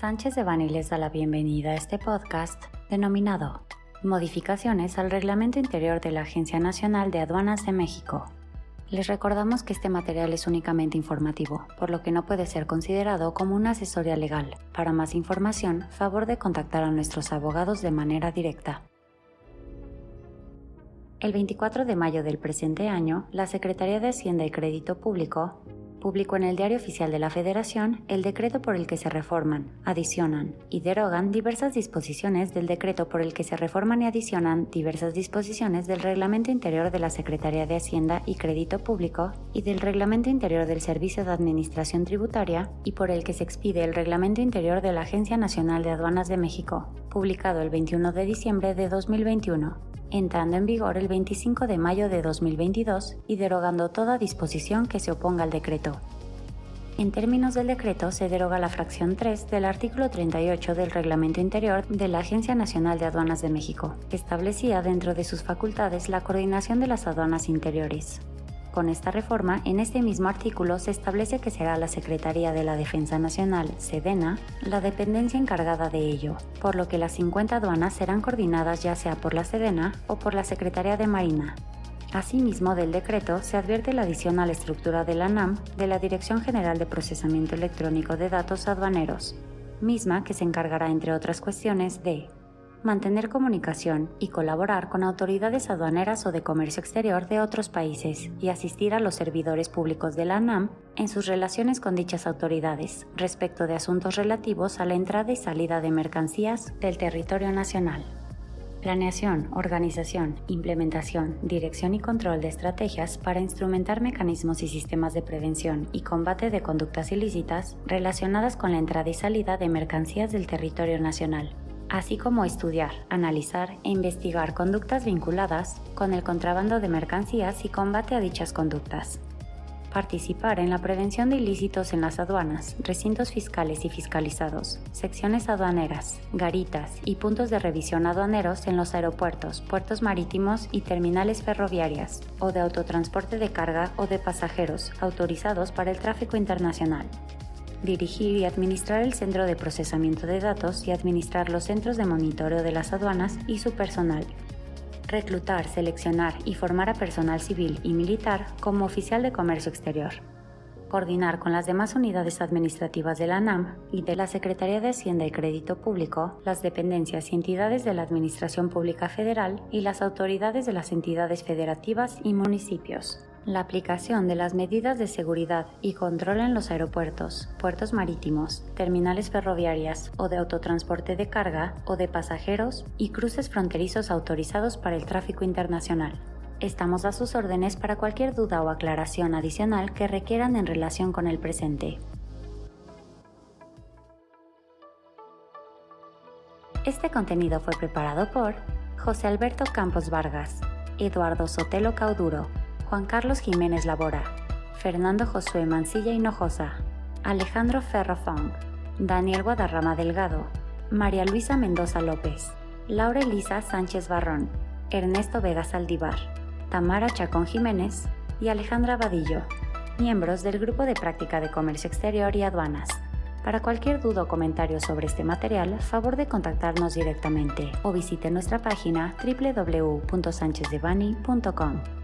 Sánchez de Bani les da la bienvenida a este podcast denominado Modificaciones al Reglamento Interior de la Agencia Nacional de Aduanas de México. Les recordamos que este material es únicamente informativo, por lo que no puede ser considerado como una asesoría legal. Para más información, favor de contactar a nuestros abogados de manera directa. El 24 de mayo del presente año, la Secretaría de Hacienda y Crédito Público publicó en el Diario Oficial de la Federación el decreto por el que se reforman, adicionan y derogan diversas disposiciones del decreto por el que se reforman y adicionan diversas disposiciones del Reglamento Interior de la Secretaría de Hacienda y Crédito Público y del Reglamento Interior del Servicio de Administración Tributaria y por el que se expide el Reglamento Interior de la Agencia Nacional de Aduanas de México, publicado el 21 de diciembre de 2021 entrando en vigor el 25 de mayo de 2022 y derogando toda disposición que se oponga al decreto. En términos del decreto, se deroga la fracción 3 del artículo 38 del Reglamento Interior de la Agencia Nacional de Aduanas de México, que establecía dentro de sus facultades la coordinación de las aduanas interiores. Con esta reforma, en este mismo artículo se establece que será la Secretaría de la Defensa Nacional, SEDENA, la dependencia encargada de ello, por lo que las 50 aduanas serán coordinadas ya sea por la SEDENA o por la Secretaría de Marina. Asimismo, del decreto se advierte la adición a la estructura de la NAM de la Dirección General de Procesamiento Electrónico de Datos Aduaneros, misma que se encargará, entre otras cuestiones, de mantener comunicación y colaborar con autoridades aduaneras o de comercio exterior de otros países y asistir a los servidores públicos de la ANAM en sus relaciones con dichas autoridades respecto de asuntos relativos a la entrada y salida de mercancías del territorio nacional. Planeación, organización, implementación, dirección y control de estrategias para instrumentar mecanismos y sistemas de prevención y combate de conductas ilícitas relacionadas con la entrada y salida de mercancías del territorio nacional así como estudiar, analizar e investigar conductas vinculadas con el contrabando de mercancías y combate a dichas conductas. Participar en la prevención de ilícitos en las aduanas, recintos fiscales y fiscalizados, secciones aduaneras, garitas y puntos de revisión aduaneros en los aeropuertos, puertos marítimos y terminales ferroviarias o de autotransporte de carga o de pasajeros autorizados para el tráfico internacional dirigir y administrar el centro de procesamiento de datos y administrar los centros de monitoreo de las aduanas y su personal. Reclutar, seleccionar y formar a personal civil y militar como oficial de comercio exterior. Coordinar con las demás unidades administrativas de la NAM y de la Secretaría de Hacienda y Crédito Público, las dependencias y entidades de la Administración Pública Federal y las autoridades de las entidades federativas y municipios la aplicación de las medidas de seguridad y control en los aeropuertos, puertos marítimos, terminales ferroviarias o de autotransporte de carga o de pasajeros y cruces fronterizos autorizados para el tráfico internacional. Estamos a sus órdenes para cualquier duda o aclaración adicional que requieran en relación con el presente. Este contenido fue preparado por José Alberto Campos Vargas, Eduardo Sotelo Cauduro, Juan Carlos Jiménez Labora, Fernando Josué Mancilla Hinojosa, Alejandro Ferro Fong, Daniel Guadarrama Delgado, María Luisa Mendoza López, Laura Elisa Sánchez Barrón, Ernesto Vega Saldívar, Tamara Chacón Jiménez y Alejandra Vadillo, miembros del Grupo de Práctica de Comercio Exterior y Aduanas. Para cualquier duda o comentario sobre este material, favor de contactarnos directamente o visite nuestra página www.sanchezdevani.com.